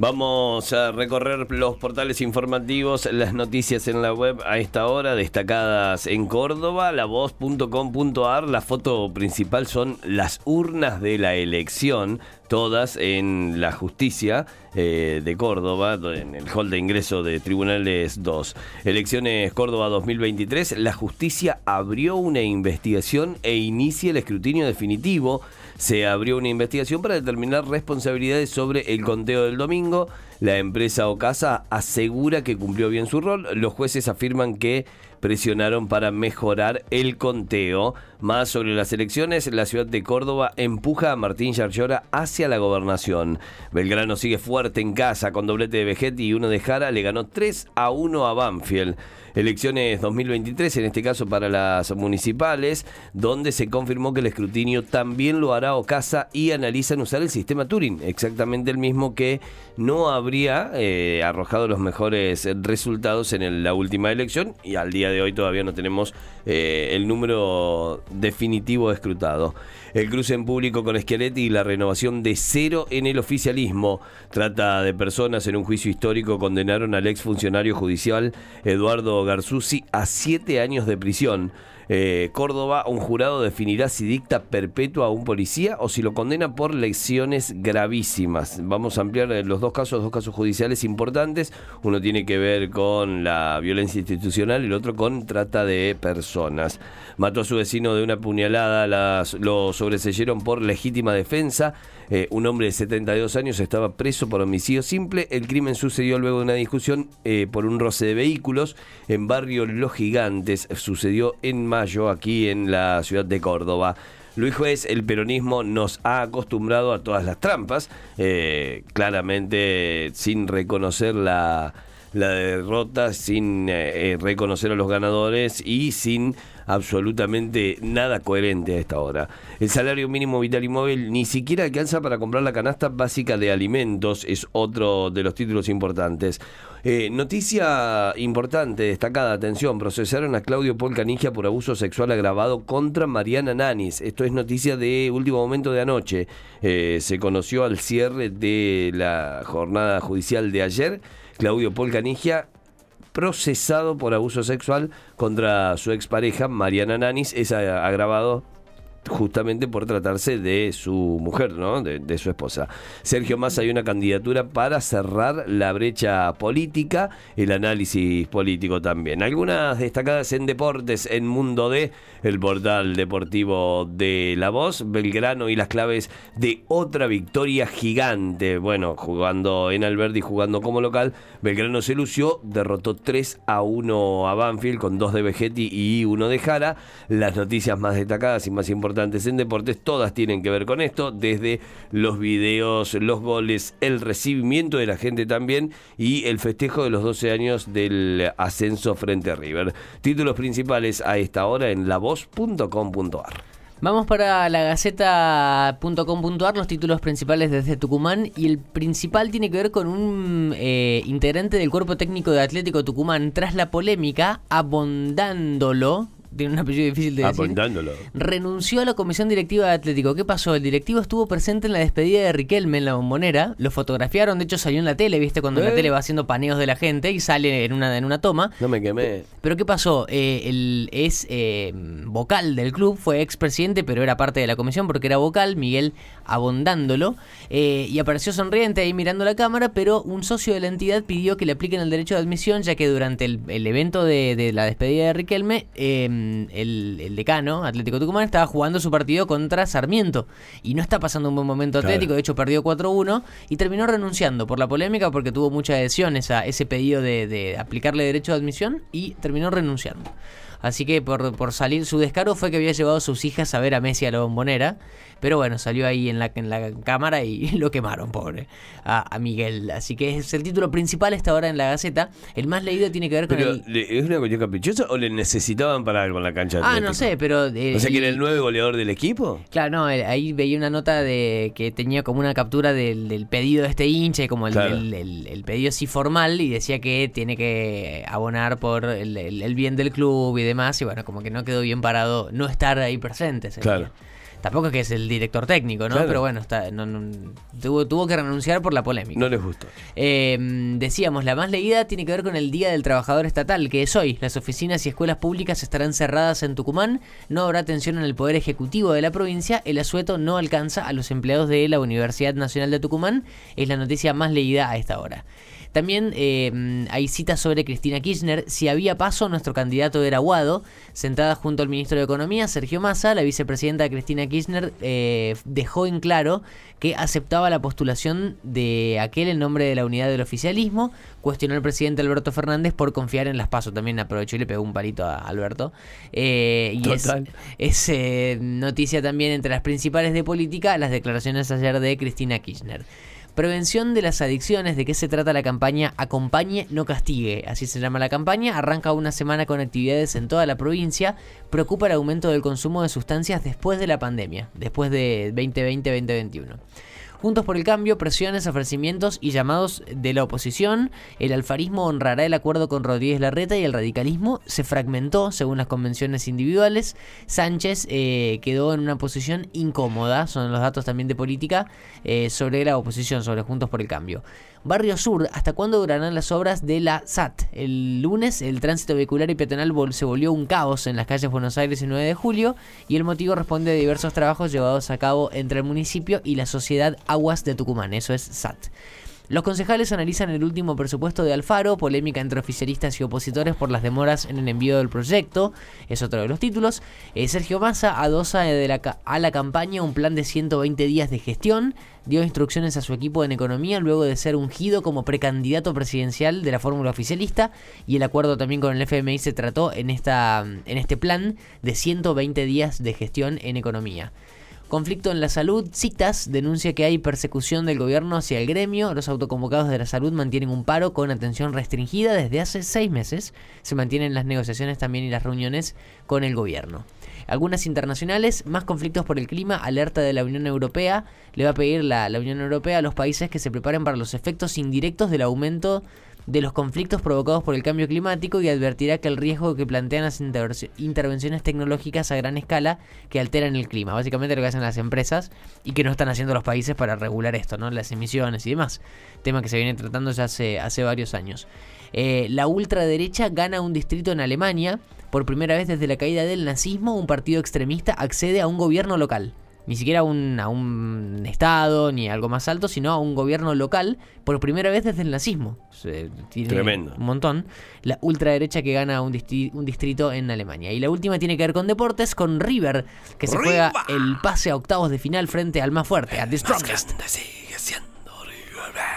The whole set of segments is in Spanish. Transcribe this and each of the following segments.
Vamos a recorrer los portales informativos, las noticias en la web a esta hora, destacadas en Córdoba, lavoz.com.ar. La foto principal son las urnas de la elección, todas en la justicia eh, de Córdoba, en el hall de ingreso de Tribunales 2. Elecciones Córdoba 2023, la justicia abrió una investigación e inicia el escrutinio definitivo se abrió una investigación para determinar responsabilidades sobre el conteo del domingo. La empresa Ocasa asegura que cumplió bien su rol. Los jueces afirman que presionaron para mejorar el conteo. Más sobre las elecciones, la ciudad de Córdoba empuja a Martín Yarlora hacia la gobernación. Belgrano sigue fuerte en casa con doblete de Vegetti y uno de Jara. Le ganó 3 a 1 a Banfield elecciones 2023, en este caso para las municipales, donde se confirmó que el escrutinio también lo hará Ocasa y analizan usar el sistema Turing, exactamente el mismo que no habría eh, arrojado los mejores resultados en la última elección y al día de hoy todavía no tenemos eh, el número definitivo escrutado. El cruce en público con Schiaretti y la renovación de cero en el oficialismo. Trata de personas en un juicio histórico condenaron al exfuncionario judicial Eduardo Garzuzzi a siete años de prisión. Eh, Córdoba, un jurado definirá si dicta perpetua a un policía o si lo condena por lesiones gravísimas. Vamos a ampliar eh, los dos casos, dos casos judiciales importantes. Uno tiene que ver con la violencia institucional y el otro con trata de personas. Mató a su vecino de una puñalada, las, lo sobreseyeron por legítima defensa. Eh, un hombre de 72 años estaba preso por homicidio simple. El crimen sucedió luego de una discusión por un roce de vehículos en barrio Los Gigantes. Sucedió en mayo aquí en la ciudad de Córdoba. Luis Juez, el peronismo nos ha acostumbrado a todas las trampas, eh, claramente sin reconocer la, derrota, sin eh, eh, reconocer a los ganadores y sin absolutamente nada coherente a esta hora. El salario mínimo vital y móvil ni siquiera alcanza para comprar la canasta básica de alimentos, es otro de los títulos importantes. Eh, noticia importante, destacada, atención, procesaron a Claudio Paul Canigia por abuso sexual agravado contra Mariana Nanis. Esto es noticia de último momento de anoche. Eh, se conoció al cierre de la jornada judicial de ayer. Claudio Paul Canigia procesado por abuso sexual contra su expareja Mariana Nanis, es agravado justamente por tratarse de su mujer, ¿no? De, su esposa. Sergio Massa hay una candidatura para cerrar la brecha política, el análisis político también. Algunas destacadas en deportes en Mundo D, el portal deportivo de La Voz, Belgrano y las claves de otra victoria gigante. Bueno, jugando en Alberdi, jugando como local, Belgrano se lució, derrotó 3 a 1 a Banfield con dos de Vegetti y uno de Jara. Las noticias más destacadas y más importantes en deportes, todas tienen que ver con esto, desde los videos, los goles, el recibimiento de la gente también y el festejo de los 12 años del ascenso frente a River. Títulos principales a esta hora en lavoz.com.ar. Vamos para la gaceta.com.ar, los títulos principales desde Tucumán y el principal tiene que ver con un eh, integrante del cuerpo técnico de Atlético Tucumán tras la polémica abondándolo tiene un apellido difícil de decir. Renunció a la comisión directiva de Atlético. ¿Qué pasó? El directivo estuvo presente en la despedida de Riquelme en la bombonera. Lo fotografiaron, de hecho salió en la tele, ¿viste? Cuando la ¿Eh? tele va haciendo paneos de la gente y sale en una, en una toma. No me quemé. Pero ¿qué pasó? Eh, el, es eh, vocal del club, fue expresidente, pero era parte de la comisión porque era vocal, Miguel Abondándolo. y apareció sonriente ahí mirando la cámara, pero un socio de la entidad pidió que le apliquen el derecho de admisión, ya que durante el, evento de, de, la despedida de Riquelme el, decano, Atlético Tucumán, estaba jugando su partido contra Sarmiento. Y no está pasando un buen momento Atlético, de hecho perdió 4-1 y terminó renunciando por la polémica porque tuvo mucha adhesión a ese pedido de, de aplicarle derecho de admisión y terminó renunciando. Así que por, por salir, su descaro fue que había llevado a sus hijas a ver a Messi a la bombonera. Pero bueno, salió ahí en la, en la cámara y lo quemaron, pobre, a, Miguel. Así que es el título principal esta hora en la Gaceta. El más leído tiene que ver con el... ¿Es una cuestión caprichosa o le necesitaban para algo en la cancha? Ah, no sé, pero... Eh, o sea, que era el nueve goleador del equipo. Claro, no, eh, ahí veía una nota de que tenía como una captura del, pedido de este hincha, como el, el, pedido así formal, y decía que tiene que abonar por el, bien del club y demás demás, y bueno, como que no quedó bien parado no estar ahí presente. ese Claro. día. Tampoco es que es el director técnico, ¿no? Claro. Pero bueno, está, no- no- tuvo, tuvo que renunciar por la polémica. No les gustó. Eh, decíamos, la más leída tiene que ver con el Día del Trabajador Estatal, que es hoy. Las oficinas y escuelas públicas estarán cerradas en Tucumán, no habrá atención en el Poder Ejecutivo de la provincia, el asueto no alcanza a los empleados de la Universidad Nacional de Tucumán, es la noticia más leída a esta hora. También eh, hay citas sobre Cristina Kirchner. Si había paso, nuestro candidato era Guado. Sentada junto al ministro de Economía, Sergio Massa, la vicepresidenta Cristina Kirchner eh, dejó en claro que aceptaba la postulación de aquel en nombre de la unidad del oficialismo. Cuestionó al presidente Alberto Fernández por confiar en las pasos. También aprovechó y le pegó un palito a Alberto. Eh, y es, Total. es, eh, noticia también entre las principales de política las declaraciones ayer de Cristina Kirchner. Prevención de las adicciones, ¿de qué se trata la campaña Acompañe, no castigue? Así se llama la campaña, arranca una semana con actividades en toda la provincia, preocupa el aumento del consumo de sustancias después de la pandemia, después de 2020-2021. Juntos por el Cambio, presiones, ofrecimientos y llamados de la oposición. El alfarismo honrará el acuerdo con Rodríguez Larreta y el radicalismo se fragmentó según las convenciones individuales. Sánchez eh, quedó en una posición incómoda, son los datos también de política, eh, sobre la oposición, sobre Juntos por el Cambio. Barrio Sur, ¿hasta cuándo durarán las obras de la SAT? El lunes el tránsito vehicular y peatonal se volvió un caos en las calles Buenos Aires y 9 de julio y el motivo responde a diversos trabajos llevados a cabo entre el municipio y la sociedad Aguas de Tucumán, eso es SAT. Los concejales analizan el último presupuesto de Alfaro, polémica entre oficialistas y opositores por las demoras en el envío del proyecto, es otro de los títulos. Eh, Sergio Massa adosa a la campaña un plan de 120 días de gestión, dio instrucciones a su equipo en economía luego de ser ungido como precandidato presidencial de la fórmula oficialista y el acuerdo también con el FMI se trató en este plan de 120 días de gestión en economía. Conflicto en la salud, citas, denuncia que hay persecución del gobierno hacia el gremio, los autoconvocados de la salud mantienen un paro con atención restringida desde hace seis meses, se mantienen las negociaciones también y las reuniones con el gobierno. Algunas internacionales, más conflictos por el clima, alerta de la Unión Europea, le va a pedir la, la Unión Europea a los países que se preparen para los efectos indirectos del aumento de los conflictos provocados por el cambio climático y advertirá que el riesgo que plantean las intervenci- intervenciones tecnológicas a gran escala que alteran el clima. Básicamente lo que hacen las empresas y que no están haciendo los países para regular esto, ¿no? Las emisiones y demás. Tema que se viene tratando ya hace, hace varios años. Eh, la ultraderecha gana un distrito en Alemania. Por primera vez desde la caída del nazismo, un partido extremista accede a un gobierno local. Ni siquiera a un, a un estado ni algo más alto, sino a un gobierno local por primera vez desde el nazismo. Se- tiene Tremendo. Un montón. La ultraderecha que gana un, distri- un distrito en Alemania. Y la última tiene que ver con deportes, con River, que se juega el pase a octavos de final frente al más fuerte, a The Strongest.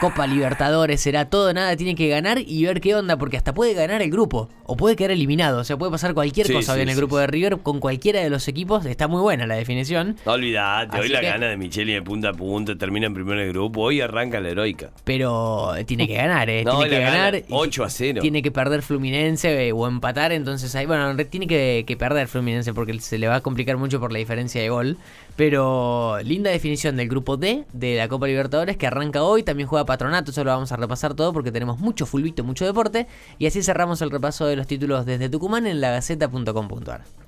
Copa Libertadores, será todo, nada, tiene que ganar y ver qué onda, porque hasta puede ganar el grupo, o puede quedar eliminado, o sea, puede pasar cualquier Sí, cosa sí, en el sí, grupo de River con cualquiera de los equipos, está muy buena la definición, No olvidate, hoy la que- gana de Micheli de punta a punta, termina en primer grupo, hoy arranca la heroica. pero tiene que ganar, ¿eh? No, tiene que gana ganar. y 8 a 0. Tiene que perder Fluminense eh, o empatar, entonces ahí, bueno, tiene que, que perder Fluminense porque se le va a complicar mucho por la diferencia de gol. Pero linda definición del grupo D de la Copa Libertadores que arranca hoy, también juega Patronato, eso lo vamos a repasar todo porque tenemos mucho fulbito, mucho deporte. Y así cerramos el repaso de los títulos desde Tucumán en lagaceta.com.ar.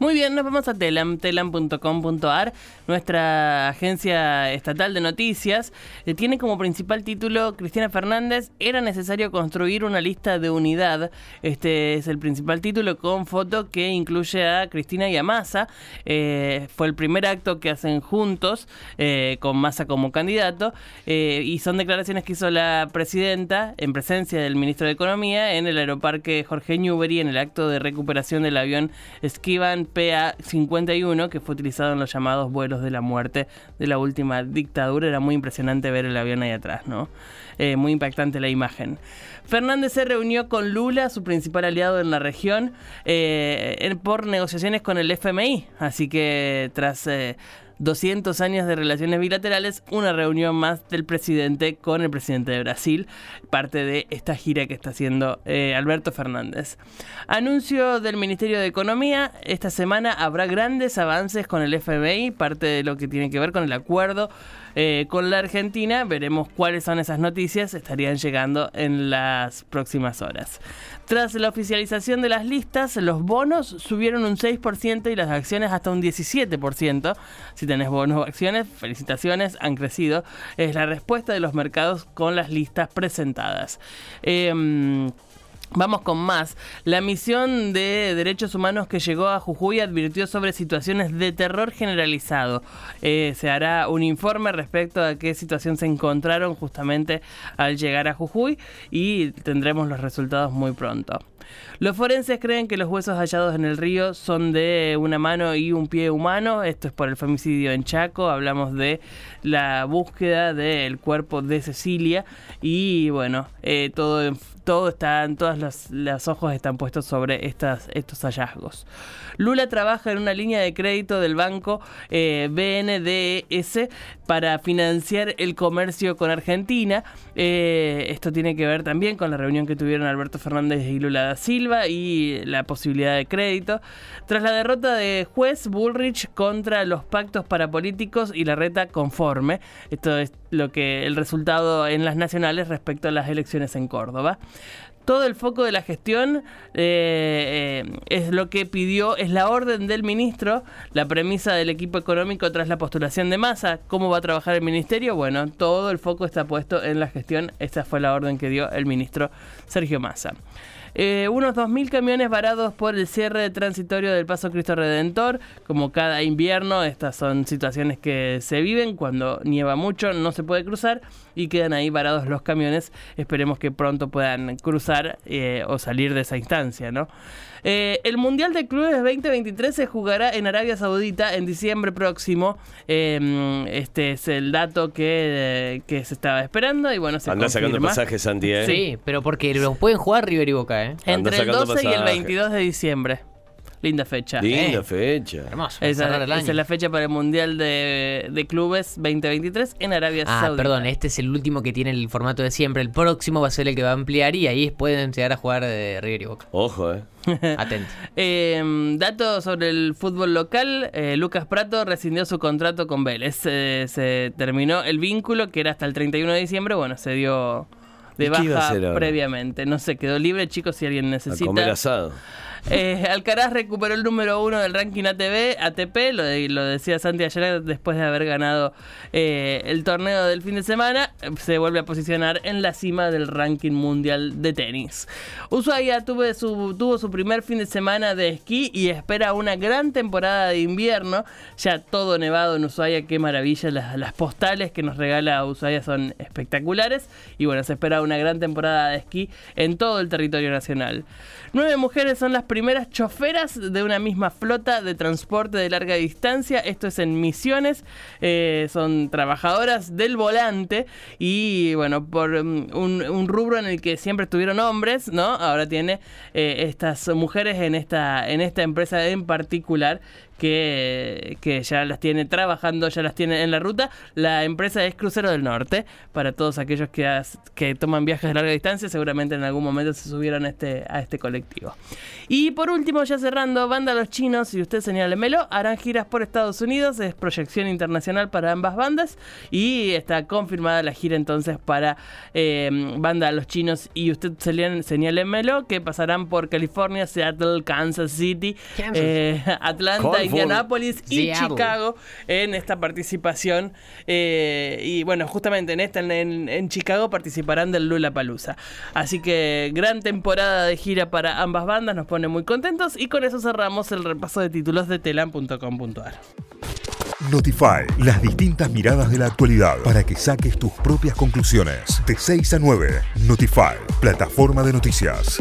Muy bien, nos vamos a Telam, telam.com.ar, nuestra agencia estatal de noticias. eh, tiene como principal título Cristina Fernández, era necesario construir una lista de unidad. Este es el principal título con foto que incluye a Cristina y a Massa. Eh, fue el primer acto que hacen juntos, eh, con Massa como candidato, y son declaraciones que hizo la presidenta en presencia del ministro de Economía en el aeroparque Jorge Newbery en el acto de recuperación del avión Skivan PA-51 que fue utilizado en los llamados vuelos de la muerte de la última dictadura. Era muy impresionante ver el avión ahí atrás, ¿no? Eh, muy impactante la imagen. Fernández se reunió con Lula, su principal aliado en la región, eh, por negociaciones con el FMI. Así que tras... eh, 200 años de relaciones bilaterales, una reunión más del presidente con el presidente de Brasil, parte de esta gira que está haciendo eh, Alberto Fernández. Anuncio del Ministerio de Economía, esta semana habrá grandes avances con el FMI, parte de lo que tiene que ver con el acuerdo eh, con la Argentina, veremos cuáles son esas noticias, estarían llegando en las próximas horas. Tras la oficialización de las listas, los bonos subieron un 6% y las acciones hasta un 17%. Si tenés bonos o acciones, felicitaciones, han crecido. Es la respuesta de los mercados con las listas presentadas. Em, Vamos con más. La misión de derechos humanos que llegó a Jujuy advirtió sobre situaciones de terror generalizado. Eh, se hará un informe respecto a qué situación se encontraron justamente al llegar a Jujuy y tendremos los resultados muy pronto. Los forenses creen que los huesos hallados en el río son de una mano y un pie humano. Esto es por el femicidio en Chaco. Hablamos de la búsqueda del cuerpo de Cecilia. Y bueno, eh, todo, todo está, todos los, ojos están puestos sobre estas, estos hallazgos. Lula trabaja en una línea de crédito del banco eh, BNDES para financiar el comercio con Argentina. Eh, esto tiene que ver también con la reunión que tuvieron Alberto Fernández y Lula da Silva y la posibilidad de crédito. Tras la derrota de juez Bullrich contra los pactos para políticos y la reta conforme. Esto es lo que el resultado en las nacionales respecto a las elecciones en Córdoba todo el foco de la gestión eh, eh, es lo que pidió, es la orden del ministro, la premisa del equipo económico tras la postulación de masa, cómo va a trabajar el ministerio, bueno, todo el foco está puesto en la gestión, esta fue la orden que dio el ministro Sergio Massa. Eh, unos 2.000 camiones varados por el cierre transitorio del Paso Cristo Redentor. Como cada invierno, estas son situaciones que se viven. Cuando nieva mucho no se puede cruzar y quedan ahí varados los camiones. Esperemos que pronto puedan cruzar eh, o salir de esa instancia, ¿no? Eh, el Mundial de Clubes 2023 se jugará en Arabia Saudita en diciembre próximo. Em, este es el dato que, se estaba esperando y bueno, se Anda sacando pasajes, Santi, ¿eh? Sí, pero porque lo pueden jugar River y Boca, ¿eh? Entre el 12 y el 22 de diciembre. Linda fecha. Linda eh, fecha. Hermoso. Esa, es la fecha para el Mundial de, Clubes 2023 en Arabia ah, Saudita. perdón, este es el último que tiene el formato de siempre. El próximo va a ser el que va a ampliar y ahí pueden llegar a jugar de River y Boca. Ojo, eh. Atento. eh, datos sobre el fútbol local. Eh, Lucas Prato rescindió su contrato con Vélez. se terminó el vínculo que era hasta el 31 de diciembre. Bueno, se dio de baja previamente. No sé, quedó libre, chicos, si alguien necesita. A comer asado. Eh, Alcaraz recuperó el número uno del ranking ATP, ATP lo, lo decía Santi ayer después de haber ganado eh, el torneo del fin de semana, se vuelve a posicionar en la cima del ranking mundial de tenis. Ushuaia tuvo su, tuvo su primer fin de semana de esquí y espera una gran temporada de invierno, ya todo nevado en Ushuaia, qué maravilla, las, las postales que nos regala Ushuaia son espectaculares y bueno, se espera una gran temporada de esquí en todo el territorio nacional. Nueve mujeres son las primeras choferas de una misma flota de transporte de larga distancia. Esto es en Misiones. Eh, son trabajadoras del volante y bueno, por mm, un, rubro en el que siempre estuvieron hombres, ¿no? Ahora tiene eh, estas mujeres en esta, en esta empresa en particular que, que, ya las tiene trabajando, ya las tiene en la ruta. La empresa es Crucero del Norte. Para todos aquellos que, que toman viajes de larga distancia, seguramente en algún momento se subieron a este, a este colectivo. Y por último, ya cerrando, Banda Los Chinos y usted señálemelo, harán giras por Estados Unidos. Es proyección internacional para ambas bandas. Y está confirmada la gira entonces para eh, Banda Los Chinos y usted señálemelo, que pasarán por California, Seattle, Kansas City, eh, Atlanta y Indianapolis y Chicago en esta participación. Eh, y bueno, justamente en esta, en, Chicago, participarán del Lula Palusa. Así que gran temporada de gira para ambas bandas, nos pone muy contentos. Y con eso cerramos el repaso de títulos de telam.com.ar. Notify, las distintas miradas de la actualidad para que saques tus propias conclusiones. De 6 a 9, Notify, plataforma de noticias.